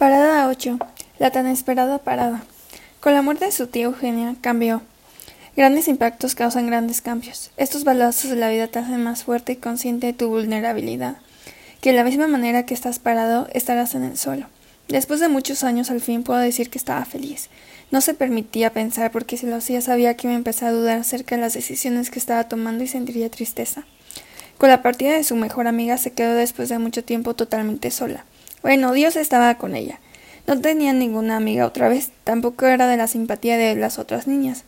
Parada 8. La tan esperada parada. Con la muerte de su tía Eugenia cambió. Grandes impactos causan grandes cambios. Estos balazos de la vida te hacen más fuerte y consciente de tu vulnerabilidad. Que de la misma manera que estás parado, estarás en el suelo. Después de muchos años al fin puedo decir que estaba feliz. No se permitía pensar porque si lo hacía sabía que iba a empezar a dudar acerca de las decisiones que estaba tomando y sentiría tristeza. Con la partida de su mejor amiga se quedó después de mucho tiempo totalmente sola. Bueno, Dios estaba con ella. No tenía ninguna amiga otra vez, tampoco era de la simpatía de las otras niñas,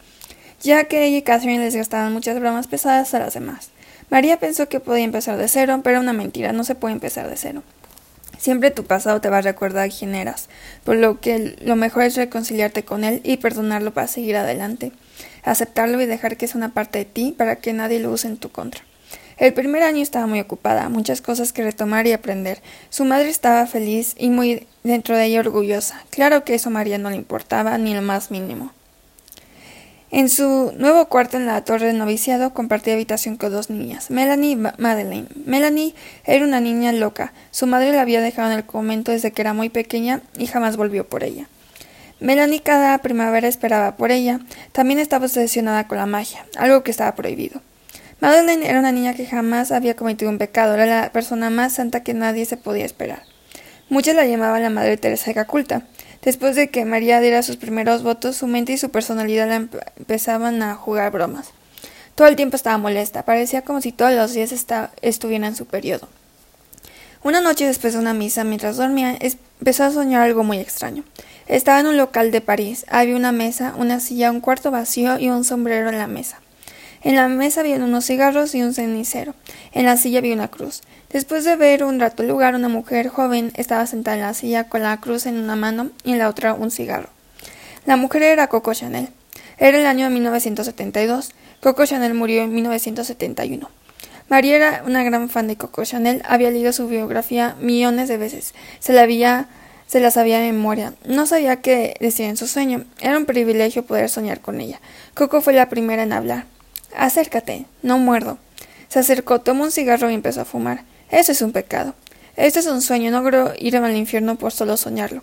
ya que ella y Catherine les gastaban muchas bromas pesadas a las demás. María pensó que podía empezar de cero, pero una mentira, no se puede empezar de cero. Siempre tu pasado te va a recordar quién eras, por lo que lo mejor es reconciliarte con él y perdonarlo para seguir adelante, aceptarlo y dejar que es una parte de ti para que nadie lo use en tu contra. El primer año estaba muy ocupada, muchas cosas que retomar y aprender. Su madre estaba feliz y muy dentro de ella orgullosa. Claro que eso a María no le importaba ni lo más mínimo. En su nuevo cuarto en la torre de noviciado compartía habitación con dos niñas, Melanie y Madeleine. Melanie era una niña loca. Su madre la había dejado en el convento desde que era muy pequeña y jamás volvió por ella. Melanie cada primavera esperaba por ella. También estaba obsesionada con la magia, algo que estaba prohibido. Madeleine era una niña que jamás había cometido un pecado, era la persona más santa que nadie se podía esperar. Muchos la llamaban la Madre Teresa de Caculta. Después de que María diera sus primeros votos, su mente y su personalidad la empezaban a jugar bromas. Todo el tiempo estaba molesta, parecía como si todos los días estuvieran en su periodo. Una noche después de una misa, mientras dormía, empezó a soñar algo muy extraño. Estaba en un local de París. Había una mesa, una silla, un cuarto vacío y un sombrero en la mesa. En la mesa había unos cigarros y un cenicero. En la silla había una cruz. Después de ver un rato el lugar, una mujer joven estaba sentada en la silla con la cruz en una mano y en la otra un cigarro. La mujer era Coco Chanel. Era el año de 1972. Coco Chanel murió en 1971. María era una gran fan de Coco Chanel. Había leído su biografía millones de veces. Se la había se la sabía de memoria. No sabía qué decía en su sueño. Era un privilegio poder soñar con ella. Coco fue la primera en hablar. Acércate, no muerdo. Se acercó, tomó un cigarro y empezó a fumar. Eso es un pecado. Este es un sueño, no logro ir al infierno por solo soñarlo.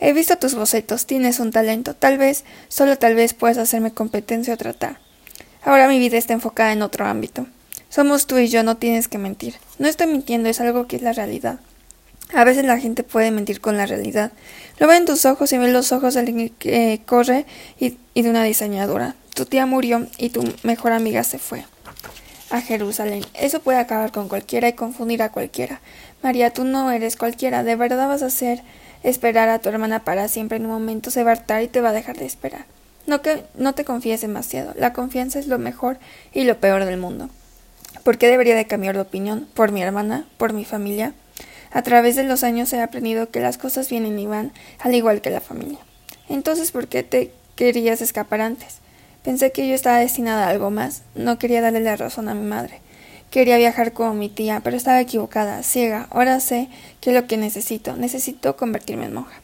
He visto tus bocetos, tienes un talento, tal vez, solo tal vez puedas hacerme competencia o tratar. Ahora mi vida está enfocada en otro ámbito. Somos tú y yo, no tienes que mentir. No estoy mintiendo, es algo que es la realidad. A veces la gente puede mentir con la realidad. Lo ve en tus ojos y ve los ojos de alguien que corre y de una diseñadora. Tu tía murió y tu mejor amiga se fue a Jerusalén. Eso puede acabar con cualquiera y confundir a cualquiera. María, tú no eres cualquiera. De verdad vas a hacer esperar a tu hermana para siempre. En un momento se va a hartar y te va a dejar de esperar. No que no te confíes demasiado. La confianza es lo mejor y lo peor del mundo. ¿Por qué debería de cambiar de opinión? ¿Por mi hermana? ¿Por mi familia? A través de los años he aprendido que las cosas vienen y van, al igual que la familia. Entonces, ¿por qué te querías escapar antes? Pensé que yo estaba destinada a algo más. No quería darle la razón a mi madre. Quería viajar como mi tía, pero estaba equivocada, ciega. Ahora sé que es lo que necesito. Necesito convertirme en monja.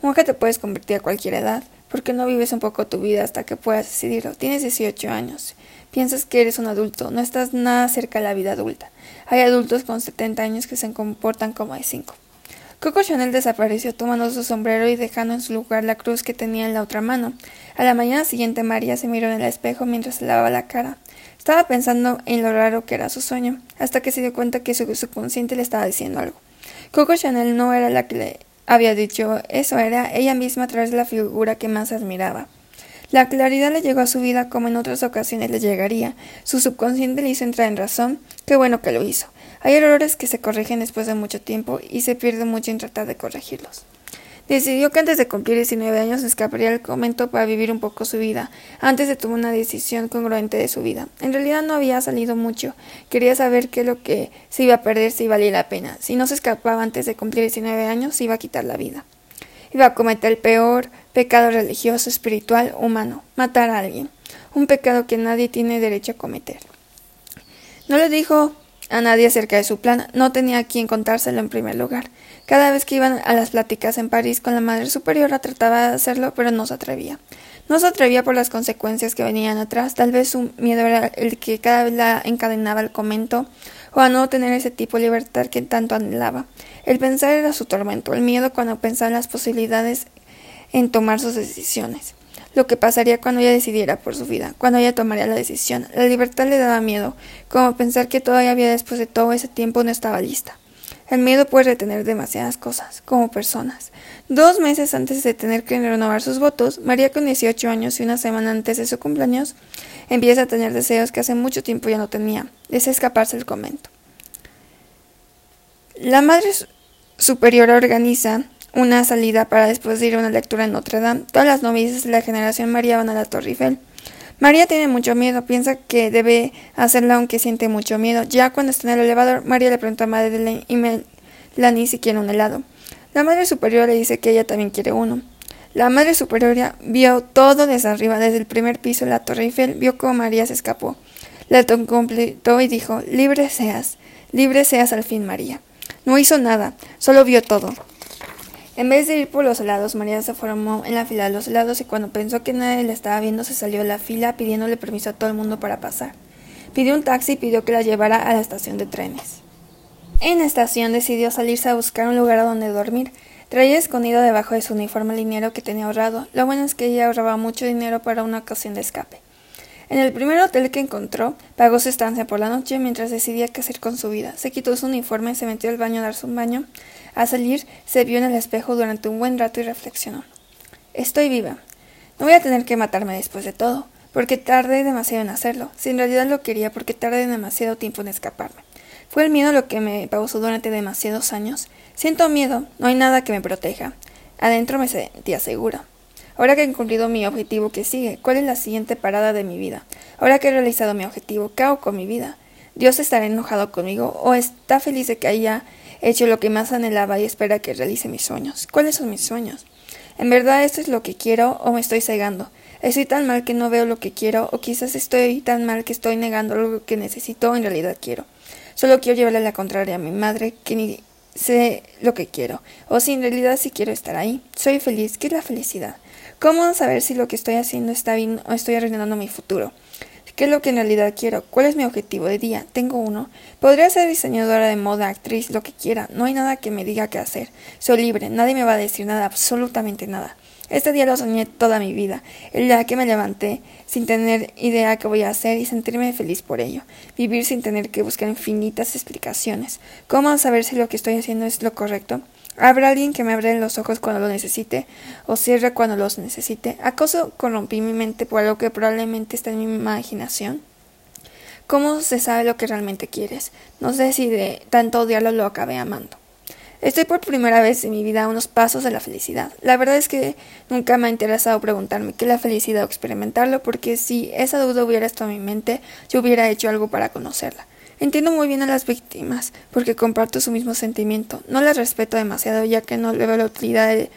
Monja te puedes convertir a cualquier edad. porque no vives un poco tu vida hasta que puedas decidirlo? Tienes 18 años. Piensas que eres un adulto. No estás nada cerca de la vida adulta. Hay adultos con 70 años que se comportan como de 5. Coco Chanel desapareció tomando su sombrero y dejando en su lugar la cruz que tenía en la otra mano. A la mañana siguiente María se miró en el espejo mientras se lavaba la cara. Estaba pensando en lo raro que era su sueño, hasta que se dio cuenta que su subconsciente le estaba diciendo algo. Coco Chanel no era la que le había dicho eso, era ella misma a través de la figura que más admiraba. La claridad le llegó a su vida como en otras ocasiones le llegaría. Su subconsciente le hizo entrar en razón. Qué bueno que lo hizo. Hay errores que se corrigen después de mucho tiempo y se pierde mucho en tratar de corregirlos. Decidió que antes de cumplir 19 años escaparía al convento para vivir un poco su vida, antes de tomar una decisión congruente de su vida. En realidad no había salido mucho. Quería saber qué lo que se iba a perder si valía la pena. Si no se escapaba antes de cumplir 19 años, se iba a quitar la vida. Iba a cometer el peor pecado religioso, espiritual, humano, matar a alguien. Un pecado que nadie tiene derecho a cometer. No le dijo a nadie acerca de su plan, no tenía a quien contárselo en primer lugar. Cada vez que iban a las pláticas en París con la Madre Superiora trataba de hacerlo, pero no se atrevía. No se atrevía por las consecuencias que venían atrás, tal vez su miedo era el que cada vez la encadenaba al comento o a no tener ese tipo de libertad que tanto anhelaba. El pensar era su tormento, el miedo cuando pensaba en las posibilidades en tomar sus decisiones. Lo que pasaría cuando ella decidiera por su vida, cuando ella tomaría la decisión. La libertad le daba miedo, como pensar que todavía había después de todo ese tiempo no estaba lista. El miedo puede retener demasiadas cosas, como personas. Dos meses antes de tener que renovar sus votos, María con 18 años y una semana antes de su cumpleaños, empieza a tener deseos que hace mucho tiempo ya no tenía. Desea escaparse del convento. La Madre Superiora organiza una salida para después de ir a una lectura en Notre Dame. Todas las novicias de la generación María van a la Torre Eiffel. María tiene mucho miedo, piensa que debe hacerla aunque siente mucho miedo. Ya cuando está en el elevador, María le pregunta a Madeleine y Melanie si quiere un helado. La Madre Superiora le dice que ella también quiere uno. La Madre Superiora vio todo desde arriba, desde el primer piso de la Torre Eiffel, vio cómo María se escapó. La completó y dijo, libre seas, libre seas al fin, María. No hizo nada, solo vio todo. En vez de ir por los helados, María se formó en la fila de los helados y cuando pensó que nadie la estaba viendo se salió de la fila pidiéndole permiso a todo el mundo para pasar. Pidió un taxi y pidió que la llevara a la estación de trenes. En la estación decidió salirse a buscar un lugar donde dormir. Traía escondido debajo de su uniforme el dinero que tenía ahorrado. Lo bueno es que ella ahorraba mucho dinero para una ocasión de escape. En el primer hotel que encontró, pagó su estancia por la noche mientras decidía qué hacer con su vida. Se quitó su uniforme, se metió al baño a darse un baño, al salir, se vio en el espejo durante un buen rato y reflexionó. Estoy viva. No voy a tener que matarme después de todo, porque tardé demasiado en hacerlo. Si en realidad lo quería, porque tardé demasiado tiempo en escaparme. Fue el miedo lo que me pausó durante demasiados años. Siento miedo, no hay nada que me proteja. Adentro me sentía segura. Ahora que he cumplido mi objetivo, ¿qué sigue? ¿Cuál es la siguiente parada de mi vida? Ahora que he realizado mi objetivo, ¿qué hago con mi vida? ¿Dios estará enojado conmigo o está feliz de que haya hecho lo que más anhelaba y espera que realice mis sueños. ¿Cuáles son mis sueños? ¿En verdad esto es lo que quiero o me estoy cegando? ¿Estoy tan mal que no veo lo que quiero o quizás estoy tan mal que estoy negando lo que necesito o en realidad quiero? Solo quiero llevarle la contraria a mi madre que ni sé lo que quiero o si en realidad sí quiero estar ahí. Soy feliz. ¿Qué es la felicidad? ¿Cómo saber si lo que estoy haciendo está bien o estoy arruinando mi futuro? ¿Qué es lo que en realidad quiero? ¿Cuál es mi objetivo de día? Tengo uno. Podría ser diseñadora de moda, actriz, lo que quiera. No hay nada que me diga qué hacer. Soy libre. Nadie me va a decir nada, absolutamente nada. Este día lo soñé toda mi vida, el día que me levanté sin tener idea qué voy a hacer y sentirme feliz por ello, vivir sin tener que buscar infinitas explicaciones. ¿Cómo saber si lo que estoy haciendo es lo correcto? ¿Habrá alguien que me abra los ojos cuando lo necesite o cierre cuando los necesite? ¿Acaso corrompí mi mente por algo que probablemente está en mi imaginación? ¿Cómo se sabe lo que realmente quieres? No sé si de tanto odiarlo lo acabé amando. Estoy por primera vez en mi vida a unos pasos de la felicidad. La verdad es que nunca me ha interesado preguntarme qué es la felicidad o experimentarlo, porque si esa duda hubiera estado en mi mente, yo hubiera hecho algo para conocerla. Entiendo muy bien a las víctimas, porque comparto su mismo sentimiento. No las respeto demasiado, ya que no veo la utilidad de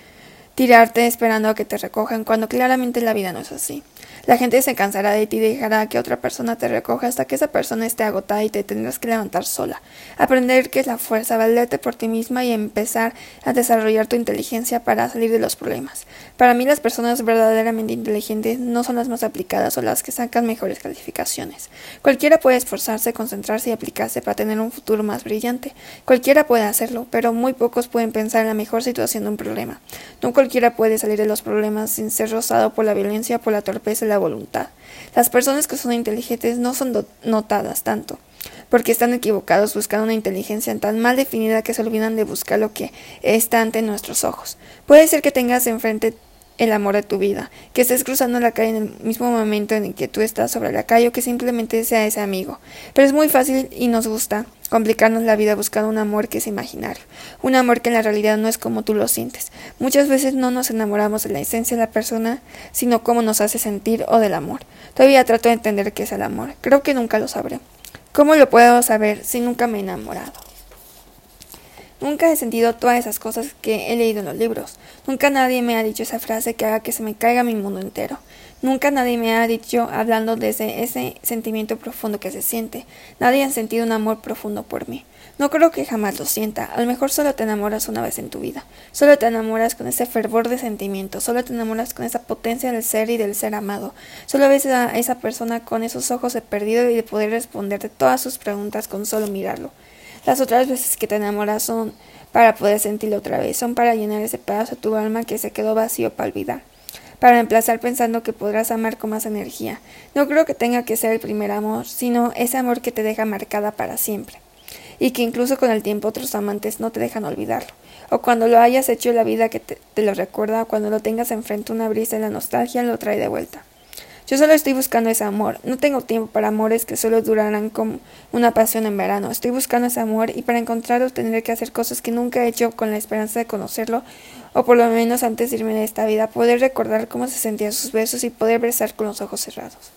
tirarte esperando a que te recojan, cuando claramente la vida no es así. La gente se cansará de ti y dejará que otra persona te recoja hasta que esa persona esté agotada y te tendrás que levantar sola. Aprender qué es la fuerza, valerte por ti misma y empezar a desarrollar tu inteligencia para salir de los problemas. Para mí las personas verdaderamente inteligentes no son las más aplicadas o las que sacan mejores calificaciones. Cualquiera puede esforzarse, concentrarse y aplicarse para tener un futuro más brillante. Cualquiera puede hacerlo, pero muy pocos pueden pensar en la mejor situación de un problema. No cualquiera puede salir de los problemas sin ser rozado por la violencia, por la torpeza la voluntad. Las personas que son inteligentes no son notadas tanto, porque están equivocados buscando una inteligencia tan mal definida que se olvidan de buscar lo que está ante nuestros ojos. Puede ser que tengas enfrente el amor de tu vida, que estés cruzando la calle en el mismo momento en el que tú estás sobre la calle o que simplemente sea ese amigo. Pero es muy fácil y nos gusta complicarnos la vida buscando un amor que es imaginario, un amor que en la realidad no es como tú lo sientes. Muchas veces no nos enamoramos de la esencia de la persona, sino cómo nos hace sentir o del amor. Todavía trato de entender qué es el amor. Creo que nunca lo sabré. ¿Cómo lo puedo saber si nunca me he enamorado? Nunca he sentido todas esas cosas que he leído en los libros. Nunca nadie me ha dicho esa frase que haga que se me caiga mi mundo entero. Nunca nadie me ha dicho, hablando de ese, ese sentimiento profundo que se siente. Nadie ha sentido un amor profundo por mí. No creo que jamás lo sienta. A lo mejor solo te enamoras una vez en tu vida. Solo te enamoras con ese fervor de sentimiento. Solo te enamoras con esa potencia del ser y del ser amado. Solo ves a esa persona con esos ojos de perdido y de poder responderte todas sus preguntas con solo mirarlo. Las otras veces que te enamoras son para poder sentirlo otra vez. Son para llenar ese pedazo de tu alma que se quedó vacío para olvidar para emplazar pensando que podrás amar con más energía. No creo que tenga que ser el primer amor, sino ese amor que te deja marcada para siempre y que incluso con el tiempo otros amantes no te dejan olvidarlo. O cuando lo hayas hecho la vida que te, lo recuerda, o cuando lo tengas enfrente una brisa en la nostalgia lo trae de vuelta. Yo solo estoy buscando ese amor. No tengo tiempo para amores que solo durarán como una pasión en verano. Estoy buscando ese amor y para encontrarlo tendré que hacer cosas que nunca he hecho con la esperanza de conocerlo, o por lo menos antes de irme de esta vida, poder recordar cómo se sentían sus besos y poder besar con los ojos cerrados.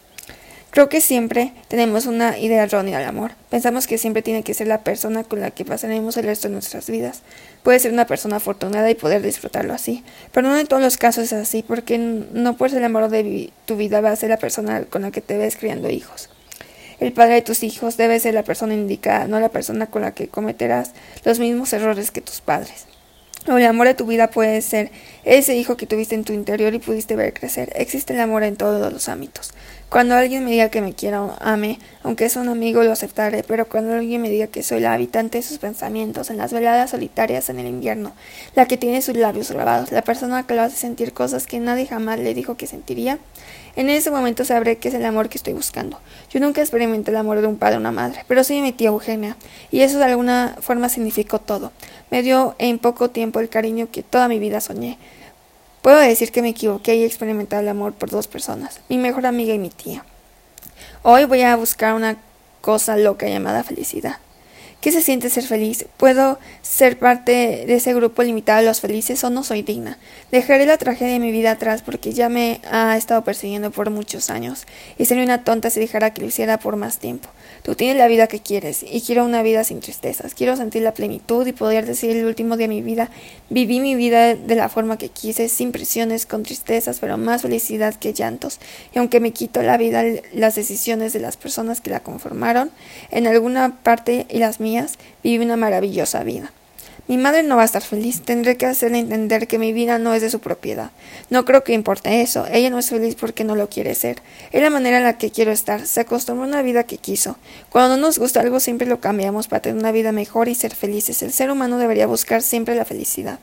Creo que siempre tenemos una idea errónea del amor. Pensamos que siempre tiene que ser la persona con la que pasaremos el resto de nuestras vidas. Puede ser una persona afortunada y poder disfrutarlo así. Pero no en todos los casos es así, porque no por ser el amor de tu vida va a ser la persona con la que te ves criando hijos. El padre de tus hijos debe ser la persona indicada, no la persona con la que cometerás los mismos errores que tus padres. O el amor de tu vida puede ser ese hijo que tuviste en tu interior y pudiste ver crecer. Existe el amor en todos los ámbitos. Cuando alguien me diga que me quiera o ame, aunque es un amigo, lo aceptaré, pero cuando alguien me diga que soy la habitante de sus pensamientos en las veladas solitarias en el invierno, la que tiene sus labios grabados, la persona que lo hace sentir cosas que nadie jamás le dijo que sentiría, en ese momento sabré que es el amor que estoy buscando. Yo nunca experimenté el amor de un padre o una madre, pero de mi tía Eugenia, y eso de alguna forma significó todo. Me dio en poco tiempo el cariño que toda mi vida soñé. Puedo decir que me equivoqué y experimentar el amor por dos personas, mi mejor amiga y mi tía. Hoy voy a buscar una cosa loca llamada felicidad. ¿Qué se siente ser feliz? ¿Puedo ser parte de ese grupo limitado de los felices o no soy digna? Dejaré la tragedia de mi vida atrás porque ya me ha estado persiguiendo por muchos años y sería una tonta si dejara que lo hiciera por más tiempo. Tú tienes la vida que quieres y quiero una vida sin tristezas. Quiero sentir la plenitud y poder decir el último día de mi vida viví mi vida de la forma que quise, sin presiones, con tristezas, pero más felicidad que llantos. Y aunque me quito la vida las decisiones de las personas que la conformaron, en alguna parte y las mías, viví una maravillosa vida. Mi madre no va a estar feliz. Tendré que hacerle entender que mi vida no es de su propiedad. No creo que importe eso. Ella no es feliz porque no lo quiere ser. Es la manera en la que quiero estar. Se acostumbró a una vida que quiso. Cuando no nos gusta algo siempre lo cambiamos para tener una vida mejor y ser felices. El ser humano debería buscar siempre la felicidad.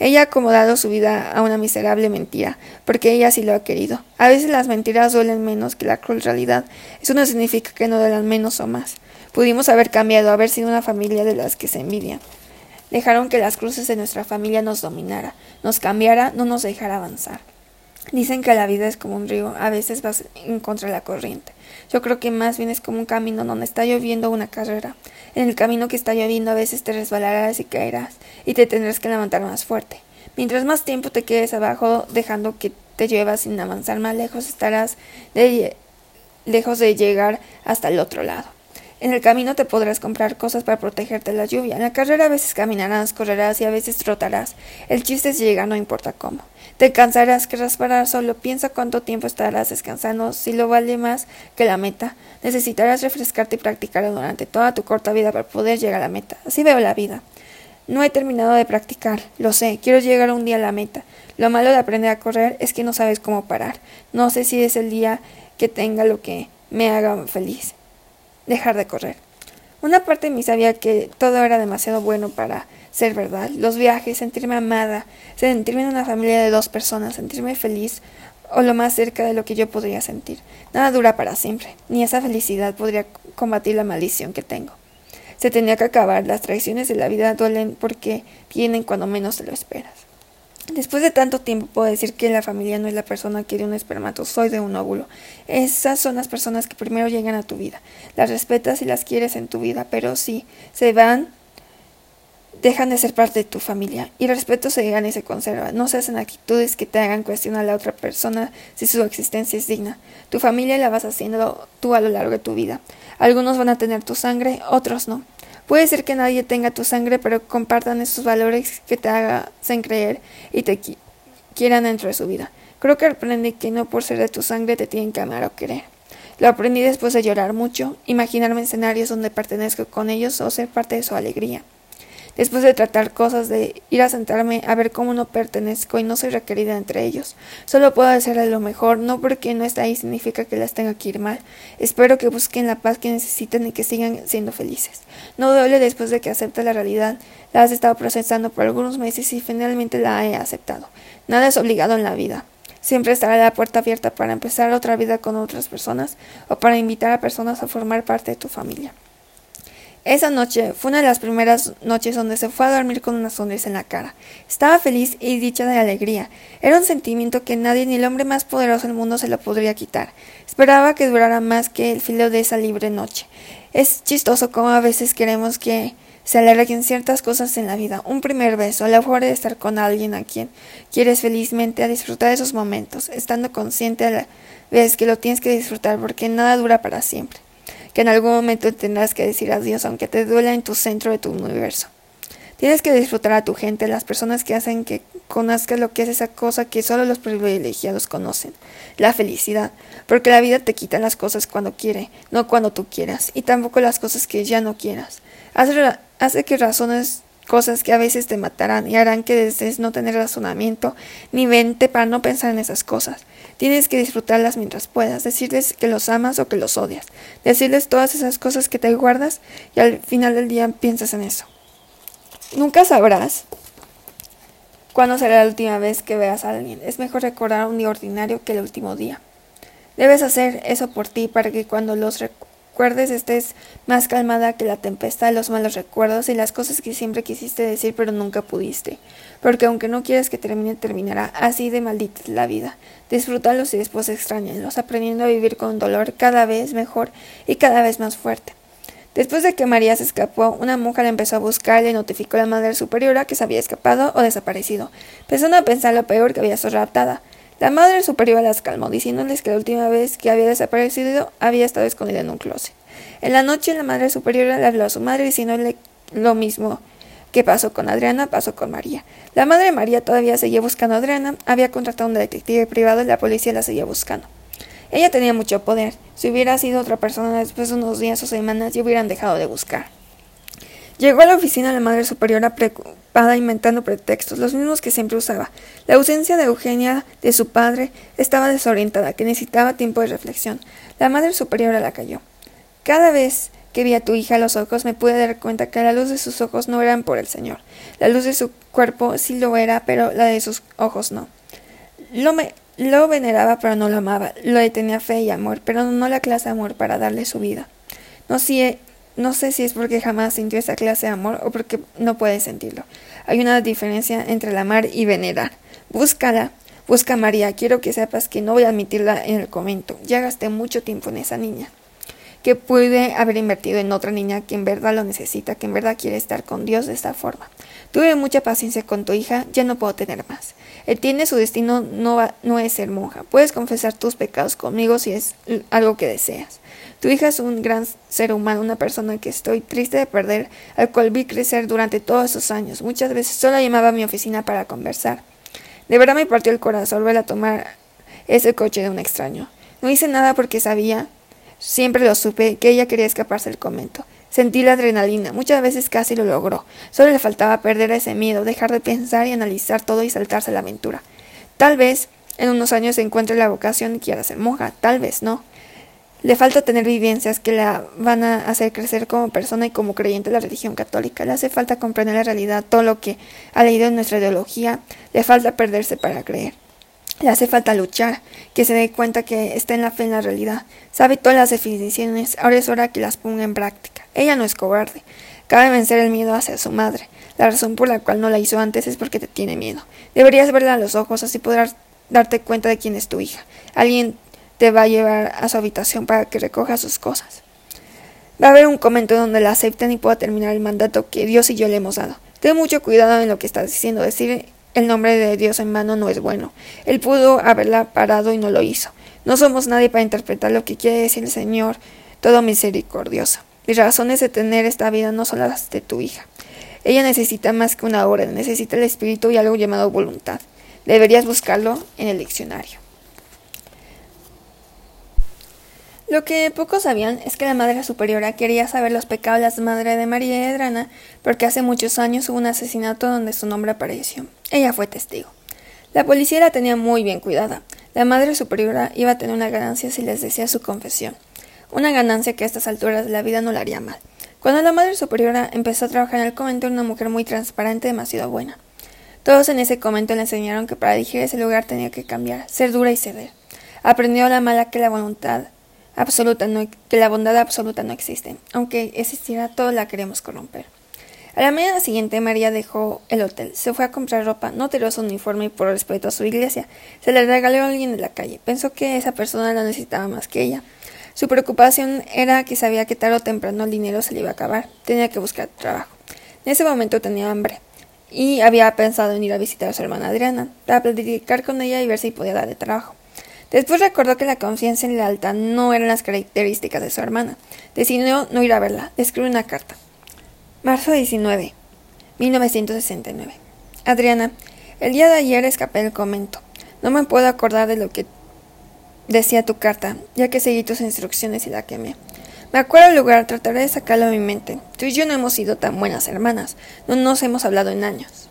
Ella ha acomodado su vida a una miserable mentira, porque ella sí lo ha querido. A veces las mentiras duelen menos que la cruel realidad. Eso no significa que no duelan menos o más. Pudimos haber cambiado, haber sido una familia de las que se envidian. Dejaron que las cruces de nuestra familia nos dominara, nos cambiara, no nos dejara avanzar. Dicen que la vida es como un río, a veces vas en contra de la corriente. Yo creo que más bien es como un camino donde está lloviendo una carrera. En el camino que está lloviendo a veces te resbalarás y caerás, y te tendrás que levantar más fuerte. Mientras más tiempo te quedes abajo dejando que te llueva sin avanzar más lejos, estarás lejos de llegar hasta el otro lado. En el camino te podrás comprar cosas para protegerte de la lluvia. En la carrera a veces caminarás, correrás y a veces trotarás. El chiste es llegar, no importa cómo. Te cansarás, querrás parar solo. Piensa cuánto tiempo estarás descansando, si lo vale más que la meta. Necesitarás refrescarte y practicarlo durante toda tu corta vida para poder llegar a la meta. Así veo la vida. No he terminado de practicar, lo sé, quiero llegar un día a la meta. Lo malo de aprender a correr es que no sabes cómo parar. No sé si es el día que tenga lo que me haga feliz dejar de correr. Una parte de mí sabía que todo era demasiado bueno para ser verdad. Los viajes, sentirme amada, sentirme en una familia de dos personas, sentirme feliz o lo más cerca de lo que yo podría sentir. Nada dura para siempre, ni esa felicidad podría combatir la maldición que tengo. Se tenía que acabar, las traiciones de la vida duelen porque vienen cuando menos te lo esperas. Después de tanto tiempo puedo decir que la familia no es la persona que de un espermatozoide un óvulo. Esas son las personas que primero llegan a tu vida. Las respetas y las quieres en tu vida, pero si se van, dejan de ser parte de tu familia. Y el respeto se gana y se conserva. No se hacen actitudes que te hagan cuestionar a la otra persona si su existencia es digna. Tu familia la vas haciendo tú a lo largo de tu vida. Algunos van a tener tu sangre, otros no. Puede ser que nadie tenga tu sangre, pero compartan esos valores que te hacen creer y te quieran dentro de su vida. Creo que aprendí que no por ser de tu sangre te tienen que amar o querer. Lo aprendí después de llorar mucho, imaginarme escenarios donde pertenezco con ellos o ser parte de su alegría. Después de tratar cosas, de ir a sentarme a ver cómo no pertenezco y no soy requerida entre ellos. Solo puedo hacerle lo mejor, no porque no está ahí significa que las tenga que ir mal. Espero que busquen la paz que necesiten y que sigan siendo felices. No duele después de que acepte la realidad. La has estado procesando por algunos meses y finalmente la he aceptado. Nada es obligado en la vida. Siempre estará la puerta abierta para empezar otra vida con otras personas o para invitar a personas a formar parte de tu familia. Esa noche fue una de las primeras noches donde se fue a dormir con una sonrisa en la cara. Estaba feliz y dicha de alegría. Era un sentimiento que nadie ni el hombre más poderoso del mundo se lo podría quitar. Esperaba que durara más que el filo de esa libre noche. Es chistoso cómo a veces queremos que se alarguen ciertas cosas en la vida. Un primer beso, la forma de estar con alguien a quien quieres felizmente a disfrutar de esos momentos, estando consciente a la vez que lo tienes que disfrutar porque nada dura para siempre que en algún momento tendrás que decir adiós aunque te duela en tu centro de tu universo. Tienes que disfrutar a tu gente, las personas que hacen que conozcas lo que es esa cosa que solo los privilegiados conocen, la felicidad, porque la vida te quita las cosas cuando quiere, no cuando tú quieras, y tampoco las cosas que ya no quieras. Hace, hace que razones cosas que a veces te matarán y harán que desees no tener razonamiento ni mente para no pensar en esas cosas. Tienes que disfrutarlas mientras puedas, decirles que los amas o que los odias, decirles todas esas cosas que te guardas y al final del día piensas en eso. Nunca sabrás cuándo será la última vez que veas a alguien. Es mejor recordar un día ordinario que el último día. Debes hacer eso por ti para que cuando los recuerdes estés más calmada que la tempestad los malos recuerdos y las cosas que siempre quisiste decir pero nunca pudiste. Porque aunque no quieras que termine, terminará. Así de maldita es la vida. Disfrútalos y después extrañenlos, aprendiendo a vivir con dolor cada vez mejor y cada vez más fuerte. Después de que María se escapó, una la empezó a buscar y notificó a la madre superiora que se había escapado o desaparecido. Empezando a pensar lo peor que había sido raptada. La madre superiora las calmó, diciéndoles que la última vez que había desaparecido había estado escondida en un closet. En la noche, la madre superiora le habló a su madre diciéndole lo mismo que pasó con Adriana, pasó con María. La madre de María todavía seguía buscando a Adriana, había contratado a un detective privado y la policía la seguía buscando. Ella tenía mucho poder. Si hubiera sido otra persona después de unos días o semanas, ya hubieran dejado de buscar. Llegó a la oficina la madre superiora preocupada inventando pretextos, los mismos que siempre usaba. La ausencia de Eugenia de su padre estaba desorientada, que necesitaba tiempo de reflexión. La madre superiora la cayó. Cada vez que vi a tu hija a los ojos me pude dar cuenta que la luz de sus ojos no eran por el Señor. La luz de su cuerpo sí lo era, pero la de sus ojos no. Lo, me, lo veneraba, pero no lo amaba. Lo tenía fe y amor, pero no la clase de amor para darle su vida. No, si no sé si es porque jamás sintió esa clase de amor o porque no puede sentirlo. Hay una diferencia entre amar y venerar. Búscala. Busca a María. Quiero que sepas que no voy a admitirla en el comento. Ya gasté mucho tiempo en esa niña. Que pude haber invertido en otra niña que en verdad lo necesita, que en verdad quiere estar con Dios de esta forma. Tuve mucha paciencia con tu hija, ya no puedo tener más. Él tiene su destino, no, no es ser monja. Puedes confesar tus pecados conmigo si es algo que deseas. Tu hija es un gran ser humano, una persona que estoy triste de perder, al cual vi crecer durante todos esos años. Muchas veces solo llamaba a mi oficina para conversar. De verdad me partió el corazón volver a tomar ese coche de un extraño. No hice nada porque sabía, siempre lo supe, que ella quería escaparse del convento. Sentí la adrenalina, muchas veces casi lo logró. Solo le faltaba perder ese miedo, dejar de pensar y analizar todo y saltarse la aventura. Tal vez en unos años encuentre la vocación y quiera ser monja, tal vez no. Le falta tener vivencias que la van a hacer crecer como persona y como creyente de la religión católica. Le hace falta comprender la realidad, todo lo que ha leído en nuestra ideología. Le falta perderse para creer. Le hace falta luchar, que se dé cuenta que está en la fe en la realidad. Sabe todas las definiciones, ahora es hora que las ponga en práctica. Ella no es cobarde. Cabe vencer el miedo hacia su madre. La razón por la cual no la hizo antes es porque te tiene miedo. Deberías verla a los ojos, así podrás darte cuenta de quién es tu hija. Alguien te va a llevar a su habitación para que recoja sus cosas. Va a haber un comento donde la acepten y pueda terminar el mandato que Dios y yo le hemos dado. Ten mucho cuidado en lo que estás diciendo. Decir el nombre de Dios en vano no es bueno. Él pudo haberla parado y no lo hizo. No somos nadie para interpretar lo que quiere decir el Señor, todo misericordioso. Mis razones de tener esta vida no son las de tu hija. Ella necesita más que una orden, necesita el espíritu y algo llamado voluntad. Deberías buscarlo en el diccionario. Lo que pocos sabían es que la Madre Superiora quería saber los pecados de la Madre de María y Adrana porque hace muchos años hubo un asesinato donde su nombre apareció. Ella fue testigo. La policía la tenía muy bien cuidada. La Madre Superiora iba a tener una ganancia si les decía su confesión. Una ganancia que a estas alturas de la vida no la haría mal. Cuando la Madre Superiora empezó a trabajar en el convento era una mujer muy transparente, demasiado buena. Todos en ese convento le enseñaron que para dirigir ese lugar tenía que cambiar, ser dura y ceder. Aprendió la mala que la voluntad absoluta no, que la bondad absoluta no existe. Aunque existiera, todos la queremos corromper. A la mañana siguiente María dejó el hotel, se fue a comprar ropa, no tiró su uniforme por respeto a su iglesia, se le regaló a alguien de la calle. Pensó que esa persona la necesitaba más que ella. Su preocupación era que sabía que tarde o temprano el dinero se le iba a acabar, tenía que buscar trabajo. En ese momento tenía hambre y había pensado en ir a visitar a su hermana Adriana, para platicar con ella y ver si podía darle trabajo. Después recordó que la confianza y la lealtad no eran las características de su hermana. Decidió no ir a verla. Le escribió una carta. Marzo 19, 1969. Adriana, el día de ayer escapé del convento. No me puedo acordar de lo que decía tu carta, ya que seguí tus instrucciones y la quemé. Me acuerdo del lugar, trataré de sacarlo de mi mente. Tú y yo no hemos sido tan buenas hermanas, no nos hemos hablado en años.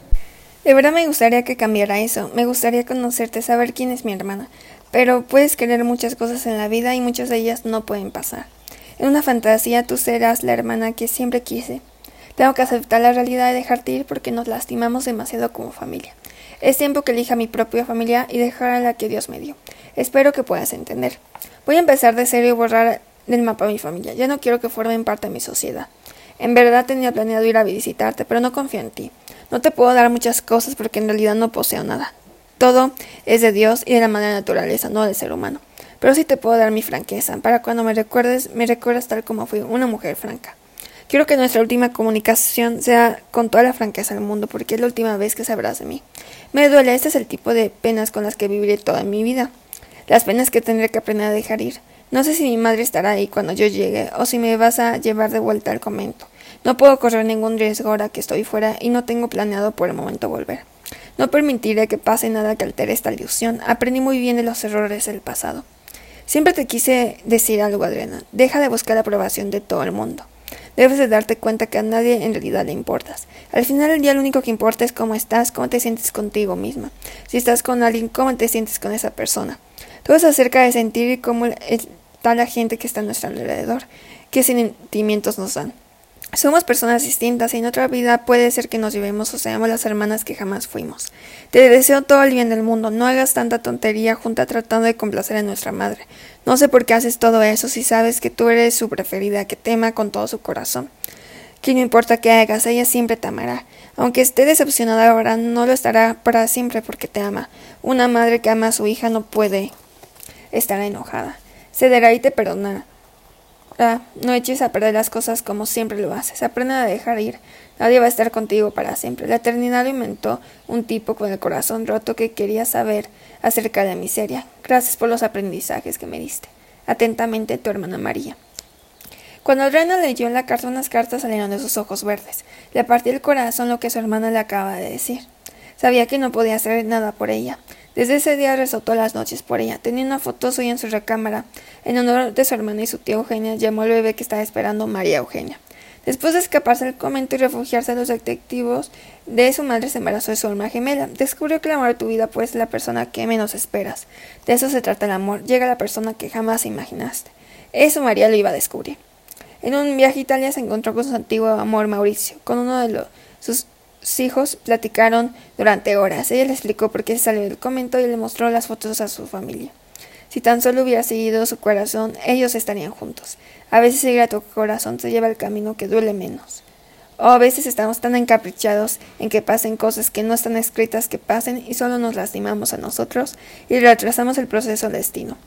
De verdad me gustaría que cambiara eso, me gustaría conocerte, saber quién es mi hermana, pero puedes querer muchas cosas en la vida y muchas de ellas no pueden pasar. En una fantasía tú serás la hermana que siempre quise. Tengo que aceptar la realidad de dejarte ir porque nos lastimamos demasiado como familia. Es tiempo que elija mi propia familia y dejar a la que Dios me dio. Espero que puedas entender. Voy a empezar de serio y borrar del mapa mi familia. Ya no quiero que formen parte de mi sociedad. En verdad tenía planeado ir a visitarte, pero no confío en ti. No te puedo dar muchas cosas porque en realidad no poseo nada. Todo es de Dios y de la madre naturaleza, no del ser humano. Pero sí te puedo dar mi franqueza. Para cuando me recuerdes, me recuerdas tal como fui, una mujer franca. Quiero que nuestra última comunicación sea con toda la franqueza del mundo, porque es la última vez que sabrás de mí. Me duele, este es el tipo de penas con las que viviré toda mi vida. Las penas que tendré que aprender a dejar ir. No sé si mi madre estará ahí cuando yo llegue, o si me vas a llevar de vuelta al convento. No puedo correr ningún riesgo ahora que estoy fuera y no tengo planeado por el momento volver. No permitiré que pase nada que altere esta ilusión. Aprendí muy bien de los errores del pasado. Siempre te quise decir algo, Adriana. Deja de buscar la aprobación de todo el mundo. Debes de darte cuenta que a nadie en realidad le importas. Al final del día lo único que importa es cómo estás, cómo te sientes contigo misma. Si estás con alguien, cómo te sientes con esa persona. Todo es acerca de sentir cómo está la gente que está a nuestro alrededor, qué sentimientos nos dan. Somos personas distintas y en otra vida puede ser que nos llevemos o seamos las hermanas que jamás fuimos. Te deseo todo el bien del mundo, no hagas tanta tontería junta tratando de complacer a nuestra madre. No sé por qué haces todo eso si sabes que tú eres su preferida, que te ama con todo su corazón. Que no importa qué hagas, ella siempre te amará. Aunque esté decepcionada ahora, no lo estará para siempre porque te ama. Una madre que ama a su hija no puede estar enojada. Cederá y te perdonará. Ah, no eches a perder las cosas como siempre lo haces. Aprende a dejar ir. Nadie va a estar contigo para siempre. La eternidad lo inventó un tipo con el corazón roto que quería saber acerca de la miseria. Gracias por los aprendizajes que me diste. Atentamente, tu hermana María. Cuando Adriana leyó en la carta unas cartas salieron de sus ojos verdes. Le partió el corazón lo que su hermana le acaba de decir. Sabía que no podía hacer nada por ella. Desde ese día todas las noches por ella. Tenía una foto suya en su recámara. En honor de su hermana y su tía Eugenia, llamó al bebé que estaba esperando María Eugenia. Después de escaparse del convento y refugiarse a los detectivos de su madre, se embarazó de su alma gemela. Descubrió que el amor de tu vida puede ser la persona que menos esperas. De eso se trata el amor. Llega la persona que jamás imaginaste. Eso María lo iba a descubrir. En un viaje a Italia se encontró con su antiguo amor Mauricio, con uno de los, sus hijos platicaron durante horas. Ella le explicó por qué salió del convento y le mostró las fotos a su familia. Si tan solo hubiera seguido su corazón, ellos estarían juntos. A veces seguir a tu corazón te lleva al camino que duele menos. O a veces estamos tan encaprichados en que pasen cosas que no están escritas que pasen y solo nos lastimamos a nosotros y retrasamos el proceso del destino.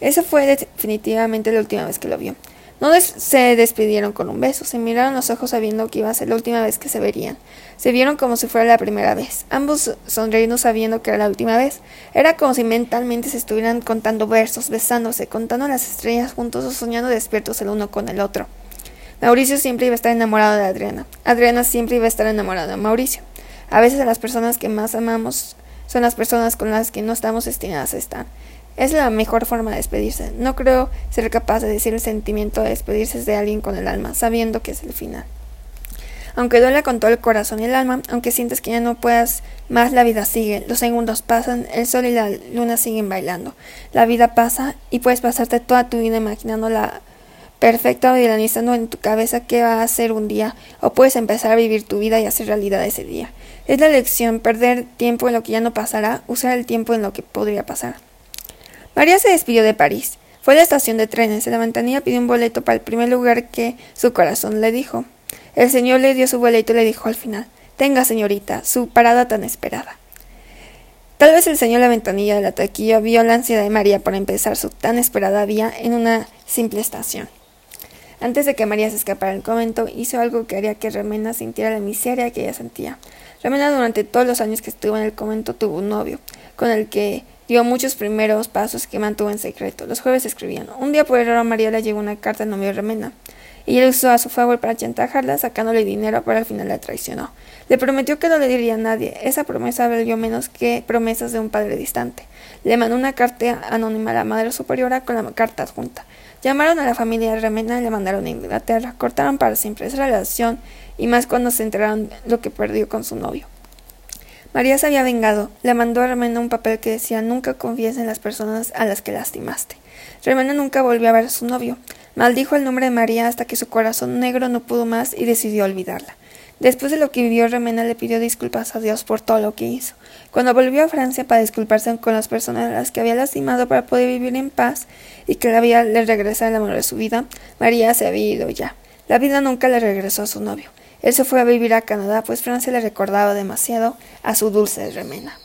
Esa fue definitivamente la última vez que lo vio. No se despidieron con un beso, se miraron los ojos sabiendo que iba a ser la última vez que se verían. Se vieron como si fuera la primera vez, ambos sonriendo sabiendo que era la última vez. Era como si mentalmente se estuvieran contando versos, besándose, contando las estrellas juntos o soñando despiertos el uno con el otro. Mauricio siempre iba a estar enamorado de Adriana. Adriana siempre iba a estar enamorada de Mauricio. A veces las personas que más amamos son las personas con las que no estamos destinadas a estar. Es la mejor forma de despedirse. No creo ser capaz de decir el sentimiento de despedirse de alguien con el alma, sabiendo que es el final. Aunque duele con todo el corazón y el alma, aunque sientes que ya no puedas más, la vida sigue. Los segundos pasan, el sol y la luna siguen bailando. La vida pasa y puedes pasarte toda tu vida imaginando la perfecta o idealizando en tu cabeza qué va a ser un día, o puedes empezar a vivir tu vida y hacer realidad ese día. Es la lección, perder tiempo en lo que ya no pasará, usar el tiempo en lo que podría pasar. María se despidió de París. Fue a la estación de trenes. En la ventanilla pidió un boleto para el primer lugar que su corazón le dijo. El señor le dio su boleto y le dijo al final Tenga, señorita, su parada tan esperada. Tal vez el señor la ventanilla de la taquilla vio la ansiedad de María por empezar su tan esperada vía en una simple estación. Antes de que María se escapara del convento, hizo algo que haría que Remena sintiera la miseria que ella sentía. Remena durante todos los años que estuvo en el convento tuvo un novio, con el que dio muchos primeros pasos que mantuvo en secreto. Los jueves escribían. Un día por error a María le llegó una carta al novio de Remena y él usó a su favor para chantajarla, sacándole dinero, pero al final la traicionó. Le prometió que no le diría a nadie. Esa promesa valió menos que promesas de un padre distante. Le mandó una carta anónima a la madre superiora con la carta adjunta. Llamaron a la familia de Remena y le mandaron a Inglaterra. Cortaron para siempre esa relación, y más cuando se enteraron lo que perdió con su novio. María se había vengado. Le mandó a Remena un papel que decía nunca confíes en las personas a las que lastimaste. Remena nunca volvió a ver a su novio. Maldijo el nombre de María hasta que su corazón negro no pudo más y decidió olvidarla. Después de lo que vivió, Remena le pidió disculpas a Dios por todo lo que hizo. Cuando volvió a Francia para disculparse con las personas a las que había lastimado para poder vivir en paz y que la vida le regresara el amor de su vida, María se había ido ya. La vida nunca le regresó a su novio. Él se fue a vivir a Canadá, pues Francia le recordaba demasiado a su dulce Remena.